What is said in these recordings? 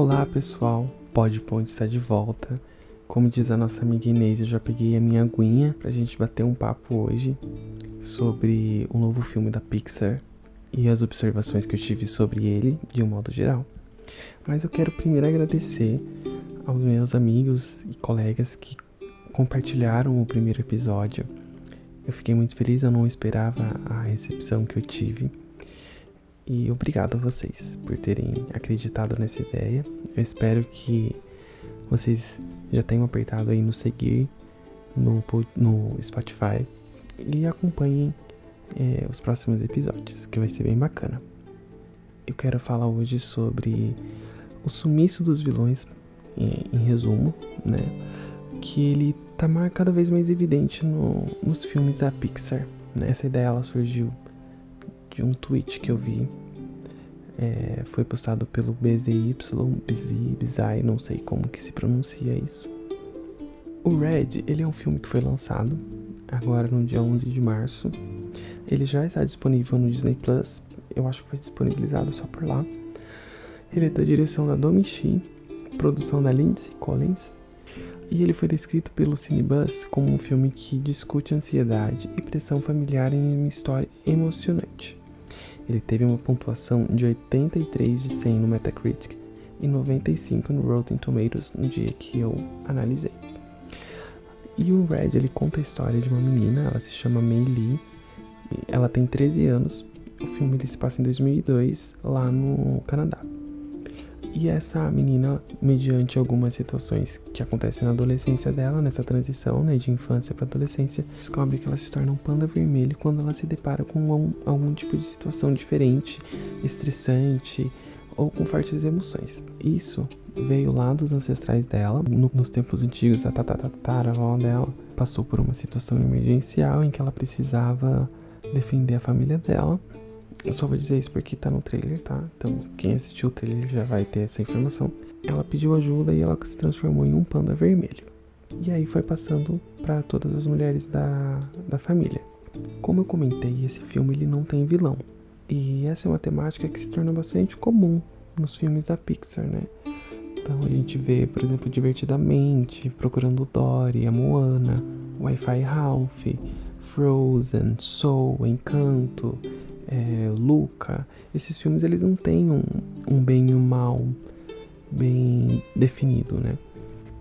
Olá pessoal, Pode Ponte está de volta. Como diz a nossa amiga Inês, eu já peguei a minha aguinha pra gente bater um papo hoje sobre o novo filme da Pixar e as observações que eu tive sobre ele de um modo geral. Mas eu quero primeiro agradecer aos meus amigos e colegas que compartilharam o primeiro episódio. Eu fiquei muito feliz, eu não esperava a recepção que eu tive. E obrigado a vocês por terem acreditado nessa ideia. Eu espero que vocês já tenham apertado aí no seguir no, no Spotify e acompanhem é, os próximos episódios, que vai ser bem bacana. Eu quero falar hoje sobre o sumiço dos vilões, em, em resumo, né? Que ele tá cada vez mais evidente no, nos filmes da Pixar. Né? Essa ideia ela surgiu de um tweet que eu vi. É, foi postado pelo BZY, BZ, BZI, não sei como que se pronuncia isso. O Red, ele é um filme que foi lançado agora no dia 11 de março. Ele já está disponível no Disney Plus. Eu acho que foi disponibilizado só por lá. Ele é da direção da Domi Shi, produção da Lindsay Collins. E ele foi descrito pelo Cinebus como um filme que discute ansiedade e pressão familiar em uma história emocionante. Ele teve uma pontuação de 83 de 100 no Metacritic e 95 no Rotten Tomatoes no dia que eu analisei. E o Red, ele conta a história de uma menina, ela se chama Mei Lee, ela tem 13 anos, o filme ele se passa em 2002, lá no Canadá. E essa menina, mediante algumas situações que acontecem na adolescência dela, nessa transição né, de infância para adolescência, descobre que ela se torna um panda vermelho quando ela se depara com algum, algum tipo de situação diferente, estressante ou com fortes emoções. Isso veio lá dos ancestrais dela, no, nos tempos antigos, a tataravó dela passou por uma situação emergencial em que ela precisava defender a família dela eu só vou dizer isso porque tá no trailer, tá? Então, quem assistiu o trailer já vai ter essa informação. Ela pediu ajuda e ela se transformou em um panda vermelho. E aí foi passando para todas as mulheres da, da família. Como eu comentei, esse filme ele não tem vilão. E essa é uma temática que se torna bastante comum nos filmes da Pixar, né? Então a gente vê, por exemplo, Divertidamente, Procurando Dory, a Moana, Wi-Fi Ralph, Frozen, Soul, Encanto, é, Luca, esses filmes eles não têm um, um bem e um mal bem definido, né?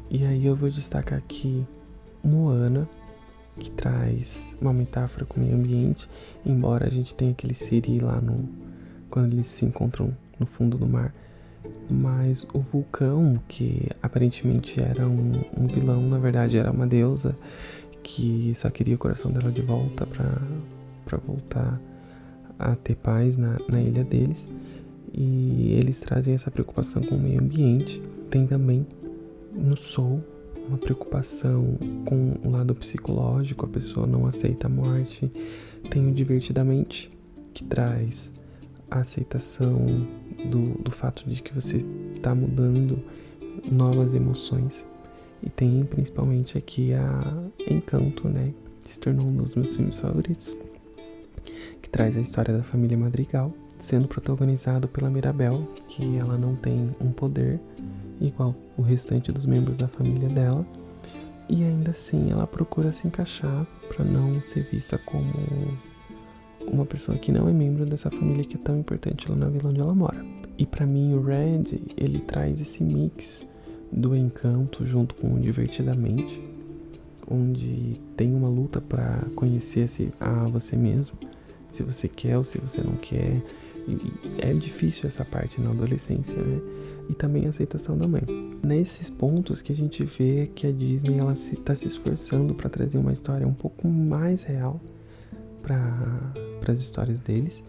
E aí eu vou destacar aqui Moana, que traz uma metáfora com o meio ambiente, embora a gente tenha aquele Siri lá no quando eles se encontram no fundo do mar. Mas o vulcão, que aparentemente era um, um vilão, na verdade era uma deusa que só queria o coração dela de volta para voltar a ter paz na, na ilha deles e eles trazem essa preocupação com o meio ambiente. Tem também no Soul uma preocupação com o lado psicológico, a pessoa não aceita a morte. Tem o Divertidamente, que traz a aceitação do, do fato de que você está mudando novas emoções. E tem principalmente aqui a Encanto, né? Que se tornou um dos meus filmes favoritos que traz a história da família Madrigal, sendo protagonizado pela Mirabel, que ela não tem um poder igual o restante dos membros da família dela, e ainda assim ela procura se encaixar para não ser vista como uma pessoa que não é membro dessa família que é tão importante lá na vila onde ela mora. E para mim o Red, ele traz esse mix do encanto junto com o divertidamente, onde tem uma luta para conhecer-se a você mesmo se você quer ou se você não quer. E é difícil essa parte na adolescência, né? E também a aceitação da mãe. Nesses pontos que a gente vê que a Disney ela se está se esforçando para trazer uma história um pouco mais real para as histórias deles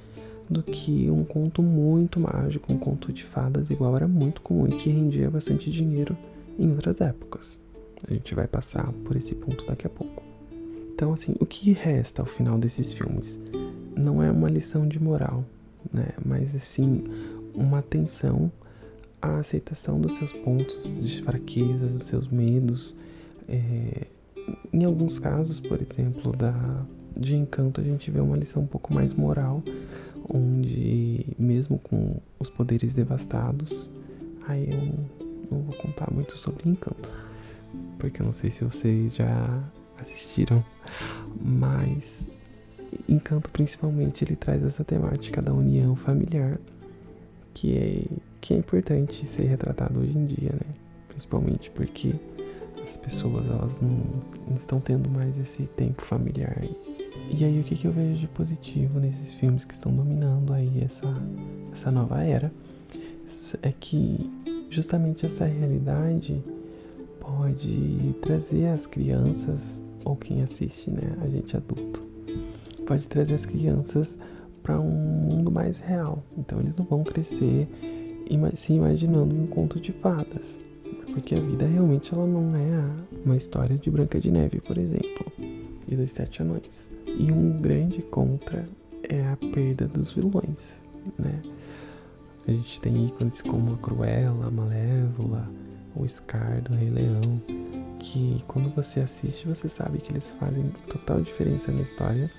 do que um conto muito mágico, um conto de fadas igual era muito comum e que rendia bastante dinheiro em outras épocas. A gente vai passar por esse ponto daqui a pouco. Então, assim, o que resta ao final desses filmes? Não é uma lição de moral, né? Mas assim, uma atenção à aceitação dos seus pontos de fraquezas, dos seus medos. É, em alguns casos, por exemplo, da, de encanto, a gente vê uma lição um pouco mais moral, onde mesmo com os poderes devastados, Aí eu não vou contar muito sobre Encanto, porque eu não sei se vocês já assistiram, mas Encanto principalmente ele traz essa temática da união familiar que é que é importante ser retratado hoje em dia, né? Principalmente porque as pessoas elas não, não estão tendo mais esse tempo familiar. E aí o que, que eu vejo de positivo nesses filmes que estão dominando aí essa, essa nova era é que justamente essa realidade pode trazer as crianças ou quem assiste, né, a gente adulto, pode trazer as crianças para um mundo mais real. Então eles não vão crescer se imaginando um conto de fadas, porque a vida realmente ela não é uma história de Branca de Neve, por exemplo, e dos Sete Anões. E um grande contra é a perda dos vilões, né? A gente tem ícones como a Cruella, a Malévola, o Scar do Rei Leão, que quando você assiste você sabe que eles fazem total diferença na história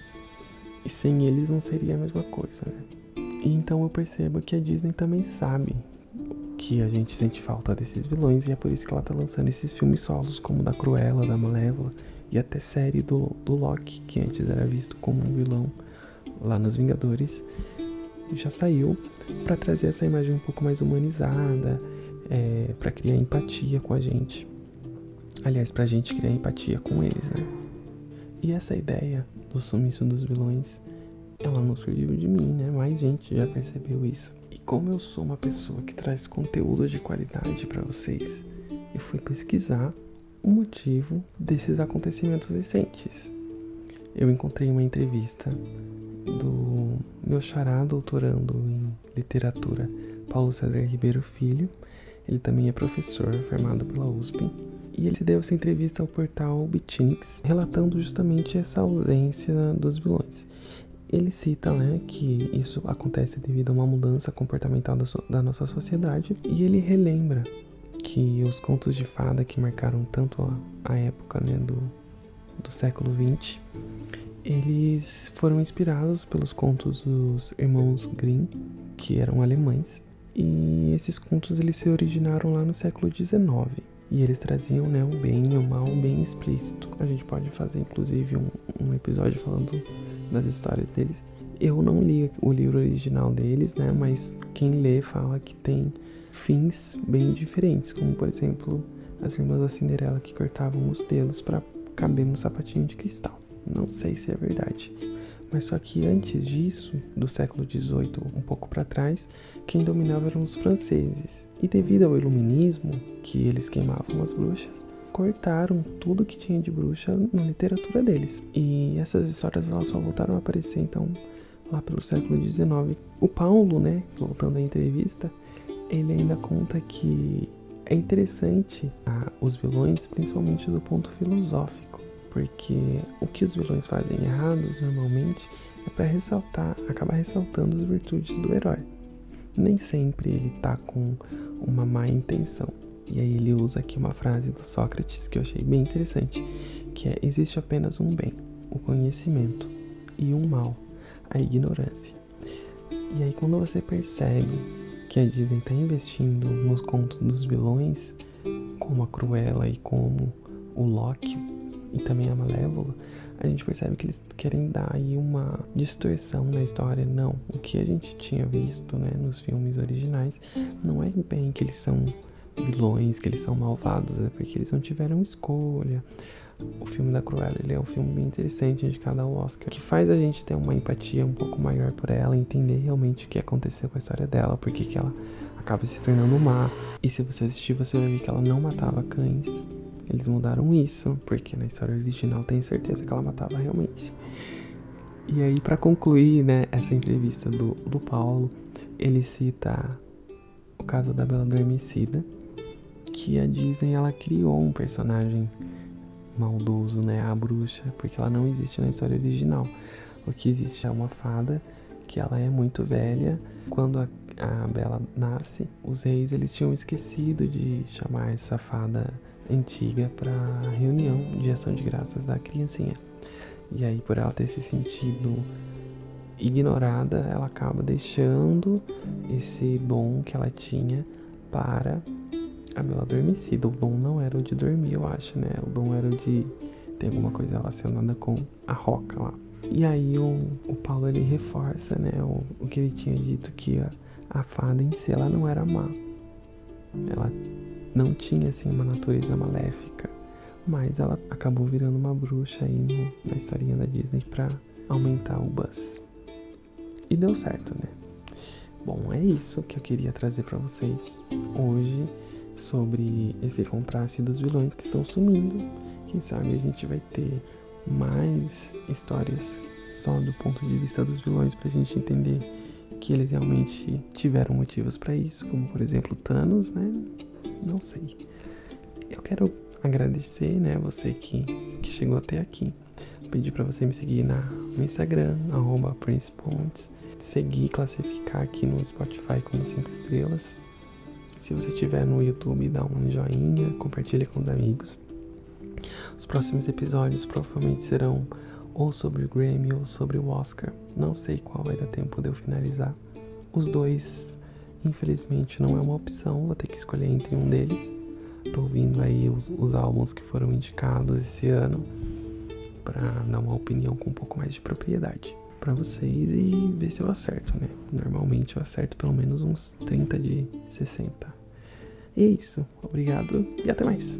e sem eles não seria a mesma coisa, né? E então eu percebo que a Disney também sabe que a gente sente falta desses vilões e é por isso que ela tá lançando esses filmes solos, como da Cruella, da Malévola e até série do, do Loki, que antes era visto como um vilão lá nos Vingadores, já saiu para trazer essa imagem um pouco mais humanizada, é, para criar empatia com a gente. Aliás, pra gente criar empatia com eles, né? E essa ideia do sumiço dos vilões, ela não surgiu de mim, né? Mais gente já percebeu isso. E como eu sou uma pessoa que traz conteúdo de qualidade para vocês, eu fui pesquisar o motivo desses acontecimentos recentes. Eu encontrei uma entrevista do meu xará doutorando em literatura, Paulo César Ribeiro Filho. Ele também é professor formado pela USP. E ele deu essa entrevista ao portal Bitnix, relatando justamente essa ausência dos vilões. Ele cita né, que isso acontece devido a uma mudança comportamental da, so da nossa sociedade e ele relembra que os contos de fada que marcaram tanto a, a época né, do, do século XX, eles foram inspirados pelos contos dos irmãos Grimm, que eram alemães, e esses contos eles se originaram lá no século XIX. E eles traziam né, o bem e o mal bem explícito. A gente pode fazer inclusive um, um episódio falando das histórias deles. Eu não li o livro original deles, né? Mas quem lê fala que tem fins bem diferentes, como por exemplo as irmãs da Cinderela que cortavam os dedos para caber no sapatinho de cristal. Não sei se é verdade. Mas só que antes disso, do século XVIII, um pouco para trás, quem dominava eram os franceses. E devido ao iluminismo, que eles queimavam as bruxas, cortaram tudo que tinha de bruxa na literatura deles. E essas histórias elas só voltaram a aparecer então lá pelo século XIX. O Paulo, né, voltando à entrevista, ele ainda conta que é interessante ah, os vilões, principalmente do ponto filosófico, porque o que os vilões fazem errados normalmente é para ressaltar, acabar ressaltando as virtudes do herói. Nem sempre ele tá com uma má intenção. E aí ele usa aqui uma frase do Sócrates que eu achei bem interessante, que é existe apenas um bem, o conhecimento, e um mal, a ignorância. E aí quando você percebe que a Disney está investindo nos contos dos vilões, como a Cruella e como o Loki e também a Malévola, a gente percebe que eles querem dar aí uma distorção na história. Não, o que a gente tinha visto né, nos filmes originais não é bem que eles são vilões, que eles são malvados, é porque eles não tiveram escolha. O filme da Cruella ele é um filme bem interessante, indicado ao Oscar, que faz a gente ter uma empatia um pouco maior por ela, entender realmente o que aconteceu com a história dela, porque que ela acaba se tornando má. E se você assistir, você vai ver que ela não matava cães. Eles mudaram isso, porque na história original tem certeza que ela matava realmente. E aí, para concluir, né, essa entrevista do, do Paulo, ele cita o caso da Bela Adormecida, que a Disney ela criou um personagem maldoso, né? A bruxa, porque ela não existe na história original. O que existe é uma fada que ela é muito velha. Quando a, a Bela nasce, os reis eles tinham esquecido de chamar essa fada antiga para reunião de ação de graças da criancinha. E aí, por ela ter se sentido ignorada, ela acaba deixando esse dom que ela tinha para a Bela Adormecida. O dom não era o de dormir, eu acho, né? O dom era o de ter alguma coisa relacionada com a roca lá. E aí o, o Paulo ele reforça, né, o, o que ele tinha dito que a, a fada em si ela não era má. Ela não tinha assim uma natureza maléfica, mas ela acabou virando uma bruxa aí no, na historinha da Disney para aumentar o buzz. E deu certo, né? Bom, é isso que eu queria trazer para vocês hoje sobre esse contraste dos vilões que estão sumindo. Quem sabe a gente vai ter mais histórias só do ponto de vista dos vilões pra gente entender que eles realmente tiveram motivos para isso, como por exemplo Thanos, né? Não sei. Eu quero agradecer, né, você que, que chegou até aqui. Pedir para você me seguir na, no Instagram, arroba PrincePontes, seguir classificar aqui no Spotify como 5 estrelas. Se você estiver no YouTube, dá um joinha, compartilha com os amigos. Os próximos episódios provavelmente serão ou sobre o Grammy ou sobre o Oscar. Não sei qual vai dar tempo de eu finalizar. Os dois, infelizmente, não é uma opção, vou ter que escolher entre um deles. Tô ouvindo aí os, os álbuns que foram indicados esse ano para dar uma opinião com um pouco mais de propriedade para vocês e ver se eu acerto, né? Normalmente eu acerto pelo menos uns 30 de 60. E é isso. Obrigado e até mais.